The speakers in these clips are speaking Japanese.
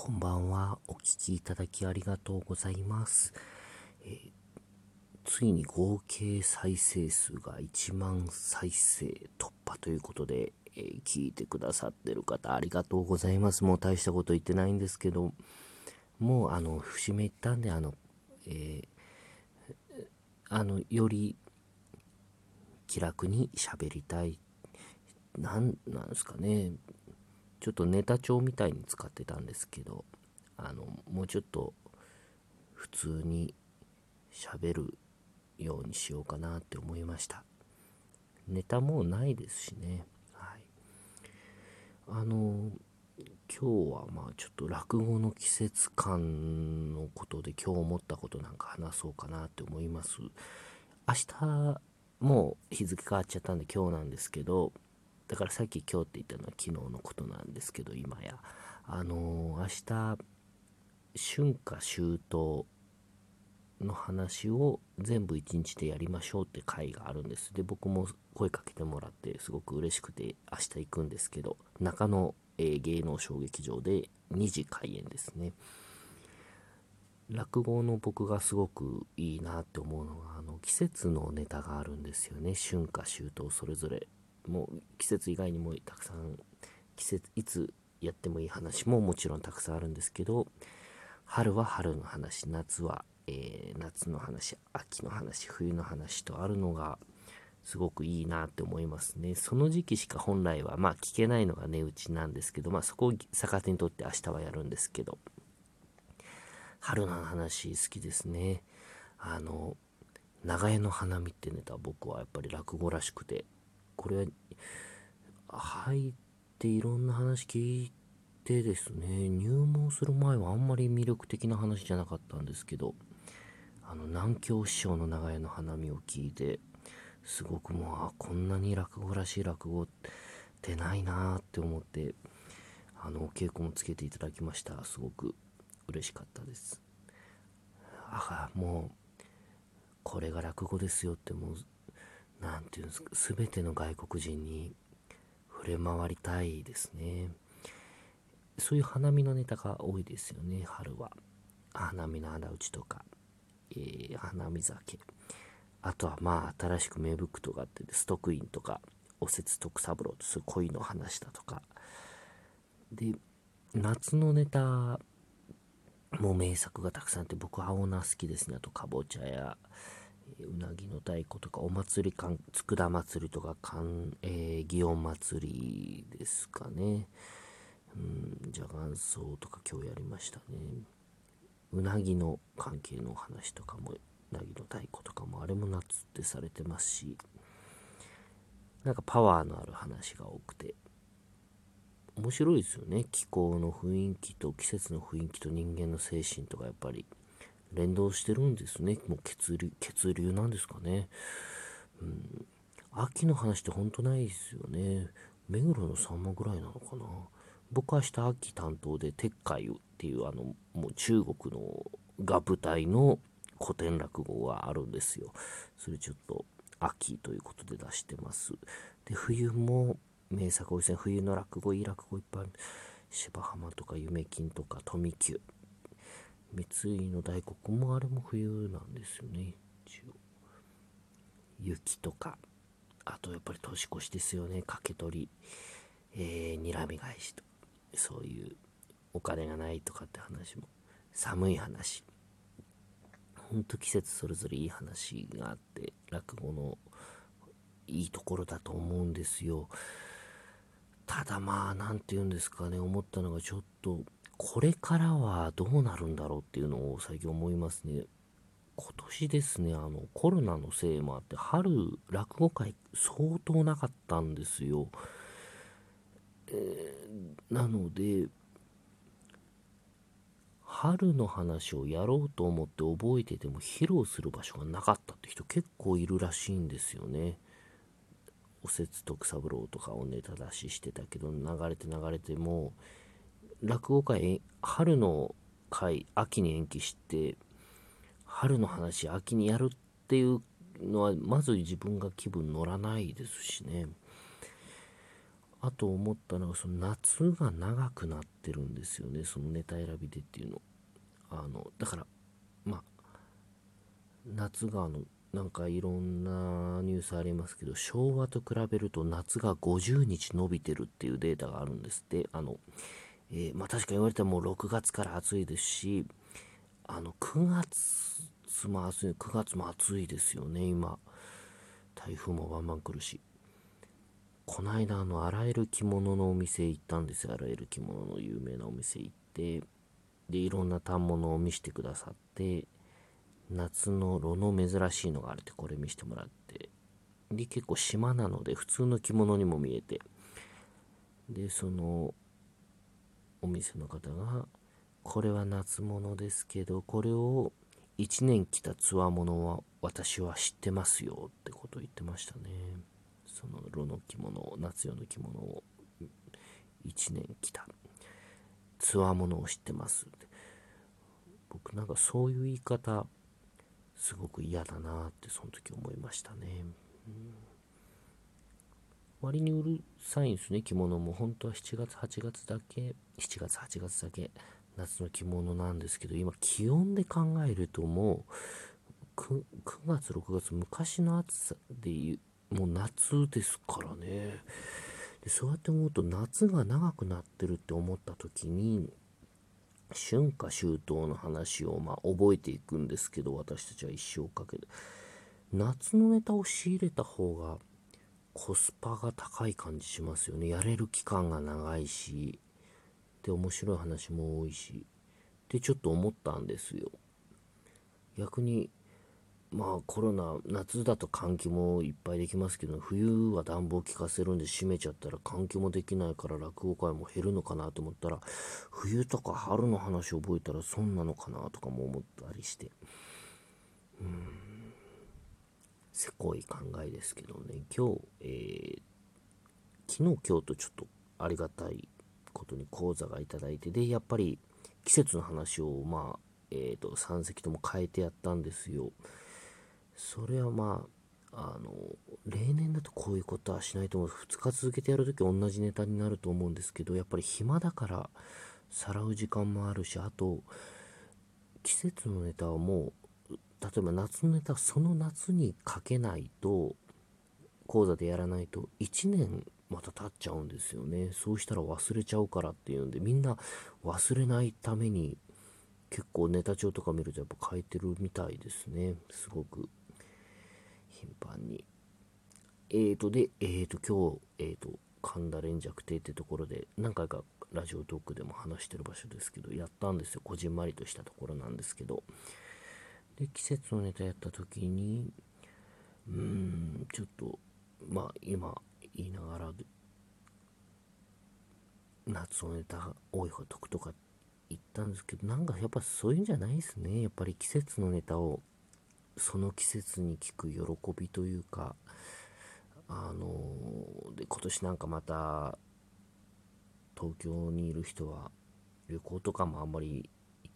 こんばんは。お聴きいただきありがとうございます。えついに合計再生数が1万再生突破ということで、えー聞いてくださってる方ありがとうございます。もう大したこと言ってないんですけど、もうあの、節目いったんで、あの、えーあの、より気楽に喋りたい。なん、なんすかね。ちょっとネタ帳みたいに使ってたんですけど、あの、もうちょっと普通に喋るようにしようかなって思いました。ネタもうないですしね。はい。あの、今日はまあちょっと落語の季節感のことで今日思ったことなんか話そうかなって思います。明日もう日付変わっちゃったんで今日なんですけど、だからさっき今日って言ったのは昨日のことなんですけど今や。あのー明日春夏秋冬の話を全部一日でやりましょうって会があるんです。で僕も声かけてもらってすごく嬉しくて明日行くんですけど中野、えー芸能小劇場で2時開演ですね。落語の僕がすごくいいなって思うのがあの季節のネタがあるんですよね。春夏秋冬それぞれもう季節以外にもたくさん季節いつやってもいい話ももちろんたくさんあるんですけど春は春の話夏は、えー夏の話秋の話冬の話とあるのがすごくいいなって思いますね。その時期しか本来はまあ聞けないのが値打ちなんですけどまあそこを逆手にとって明日はやるんですけど春の話好きですね。あの長屋の花見ってネタ僕はやっぱり落語らしくてこれは入っていろんな話聞いてですね入門する前はあんまり魅力的な話じゃなかったんですけどあの南京師匠の長屋の花見を聞いてすごくもうこんなに落語らしい落語ってないなーって思ってあのお稽古もつけていただきました。すごく嬉しかったです。あもうこれが落語ですよってもうなんていうんですか全ての外国人に触れ回りたいですね。そういう花見のネタが多いですよね春は。花見の穴打ちとか、えー花見酒。あとはまあ新しく芽吹くとかあってストックインとかおせつ徳三郎とそうい恋の話だとか。で夏のネタも名作がたくさんあって僕は青菜好きですね。あとかぼちゃやうなぎの太鼓とかお祭りかん佃祭りとかかん、えー祇園祭りですかね。うんじゃがんそうとか今日やりましたね。うなぎの関係の話とかもうなぎの太鼓とかもあれも夏ってされてますしなんかパワーのある話が多くて。面白いですよね。気候の雰囲気と季節の雰囲気と人間の精神とかやっぱり。連動してるんですね。もう血流血流なんですかね。うん。秋の話って本当ないですよね。目黒のさんまぐらいなのかな。僕は明日秋担当で鉄海っていうあのもう中国のが舞台の古典落語があるんですよ。それちょっと秋ということで出してます。で冬も名作多いですね。冬の落語いい落語いっぱい芝浜とか夢金とか富久三井の大黒もあれも冬なんですよね。一応。雪とか。あとやっぱり年越しですよね。掛け取り。えー、睨み返しとそういうお金がないとかって話も。寒い話。ほんと季節それぞれいい話があって落語のいいところだと思うんですよ。ただまあ何て言うんですかね。思ったのがちょっとこれからはどうなるんだろうっていうのを最近思いますね今年ですねあのコロナのせいもあって春落語会相当なかったんですよえなので春の話をやろうと思って覚えてても披露する場所がなかったって人結構いるらしいんですよね。おせつ徳三郎とかをネタ出ししてたけど流れて流れても落語会春の会秋に延期して春の話秋にやるっていうのはまず自分が気分乗らないですしね。あと思ったのがその夏が長くなってるんですよねそのネタ選びでっていうのあのだからまあ夏があのなんかいろんなニュースありますけど昭和と比べると夏が50日伸びてるっていうデータがあるんですってあの、えー、まあ、確か言われたらも6月から暑いですしあの9月も暑い9月も暑いですよね今。台風もバンバン来るし。この間あの洗える着物のお店行ったんですよ。洗える着物の有名なお店行って。でいろんな反物を見せてくださって。夏の炉の珍しいのがあるってこれ見せてもらって。で結構島なので普通の着物にも見えて。でそのお店の方がこれは夏物ですけどこれを1年着たつわものは私は知ってますよってことを言ってましたね。その炉の着物を夏用の着物を1年着た。つわものを知ってますって。僕なんかそういう言い方すごく嫌だなってその時思いましたね、うん、割にうるさいんですね着物も。本当は7月8月だけ7月8月だけ夏の着物なんですけど今気温で考えるともう 9, 9月6月昔の暑さでもう夏ですからね。でそうやって思うと夏が長くなってるって思った時に春夏秋冬の話をまあ覚えていくんですけど私たちは一生かけて。夏のネタを仕入れた方がコスパが高い感じしますよね。やれる期間が長いしで面白い話も多いし。ってちょっと思ったんですよ。逆にまあコロナ夏だと換気もいっぱいできますけど冬は暖房効かせるんで閉めちゃったら換気もできないから落語会も減るのかなと思ったら冬とか春の話覚えたらそんなのかなとかも思ったりして。うん。せこい考えですけどね今日、えー、昨日今日とちょっとありがたいことに講座がいただいてでやっぱり季節の話をまあえー、と3席とも変えてやったんですよ。それはまあ、あの、例年だとこういうことはしないと思う。2日続けてやるとき同じネタになると思うんですけど、やっぱり暇だからさらう時間もあるし、あと、季節のネタはもう、例えば夏のネタその夏に書けないと、講座でやらないと1年また経っちゃうんですよね。そうしたら忘れちゃうからっていうんで、みんな忘れないために結構ネタ帳とか見るとやっぱ書いてるみたいですね。すごく。頻繁に。えーと、で、えーと、今日、えーと、神田連尺亭ってところで、何回かラジオトークでも話してる場所ですけど、やったんですよ。こじんまりとしたところなんですけど。で、季節のネタやった時に、うん、ちょっと、まあ、今、言いながら、夏のネタ多い方得とか言ったんですけど、なんかやっぱそういうんじゃないですね。やっぱり季節のネタをその季節に聞く喜びというかあので今年なんかまた東京にいる人は旅行とかもあんまり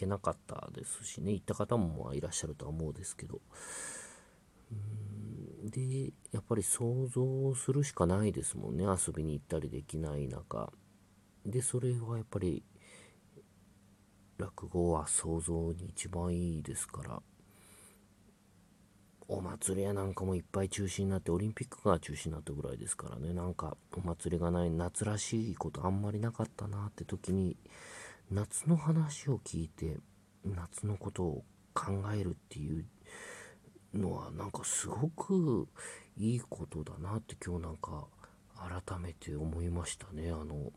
けなかったですしね。行った方もまあいらっしゃるとは思うんですけど。でやっぱり想像するしかないですもんね。遊びに行ったりできない中。でそれはやっぱり落語は想像に一番いいですから。お祭りやなんかもいっぱい中止になってオリンピックが中止になったぐらいですからね。なんかお祭りがない夏らしいことあんまりなかったなって時に夏の話を聞いて夏のことを考えるっていうのはなんかすごくいいことだなって今日なんか改めて思いましたね。あの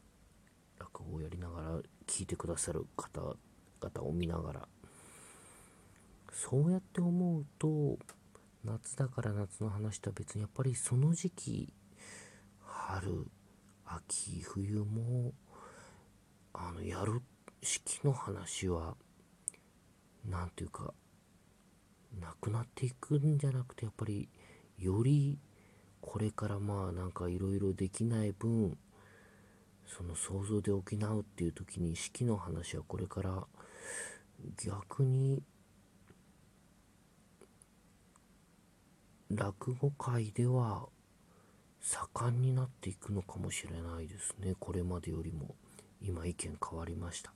落語をやりながら聞いてくださる方々を見ながら。そうやって思うと夏だから夏の話とは別にやっぱりその時期春秋冬もあのやる式の話は何ていうかなくなっていくんじゃなくてやっぱりよりこれからまあなんかいろいろできない分その想像で補うっていう時に式の話はこれから逆に落語界では盛んになっていくのかもしれないですね。これまでよりも今意見変わりました。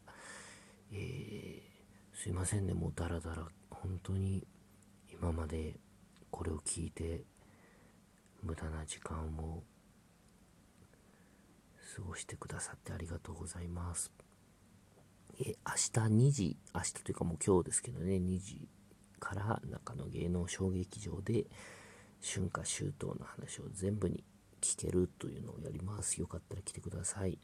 えー、すいませんねもうダラダラ本当に今までこれを聞いて無駄な時間を過ごしてくださってありがとうございますえ明日2時明日というかもう今日ですけどね2時から中野芸能小劇場で春夏秋冬の話を全部に聞けるというのをやります。よかったら来てください。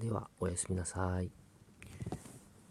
では、おやすみなさい。